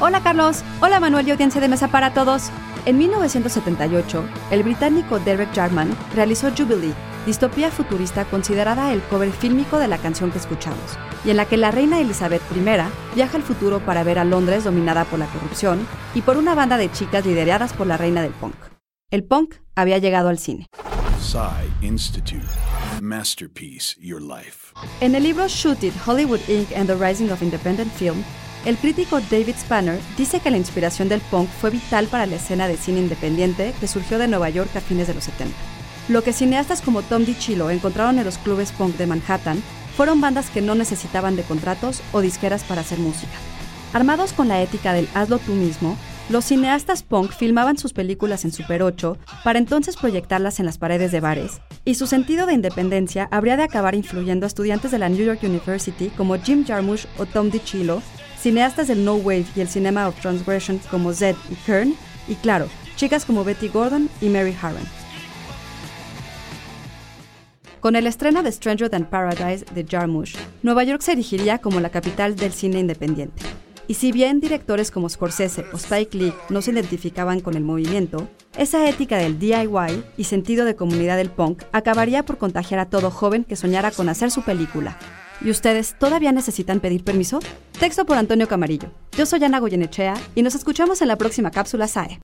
Hola Carlos, hola Manuel y audiencia de Mesa para Todos. En 1978, el británico Derek Jarman realizó Jubilee, distopía futurista considerada el cover fílmico de la canción que escuchamos, y en la que la reina Elizabeth I viaja al futuro para ver a Londres dominada por la corrupción y por una banda de chicas lideradas por la reina del punk. El punk había llegado al cine. Institute. Masterpiece Your Life. En el libro Shoot It, Hollywood Inc. and the Rising of Independent Film, el crítico David Spanner dice que la inspiración del punk fue vital para la escena de cine independiente que surgió de Nueva York a fines de los 70. Lo que cineastas como Tom DiCillo encontraron en los clubes punk de Manhattan fueron bandas que no necesitaban de contratos o disqueras para hacer música. Armados con la ética del hazlo tú mismo, los cineastas punk filmaban sus películas en Super 8 para entonces proyectarlas en las paredes de bares, y su sentido de independencia habría de acabar influyendo a estudiantes de la New York University como Jim Jarmusch o Tom DiCillo cineastas del No Wave y el Cinema of Transgression como Zed y Kern, y claro, chicas como Betty Gordon y Mary Harron. Con el estreno de Stranger Than Paradise de Jarmusch, Nueva York se erigiría como la capital del cine independiente. Y si bien directores como Scorsese o Spike Lee no se identificaban con el movimiento, esa ética del DIY y sentido de comunidad del punk acabaría por contagiar a todo joven que soñara con hacer su película, ¿Y ustedes todavía necesitan pedir permiso? Texto por Antonio Camarillo. Yo soy Ana Goyenechea y nos escuchamos en la próxima cápsula SAE.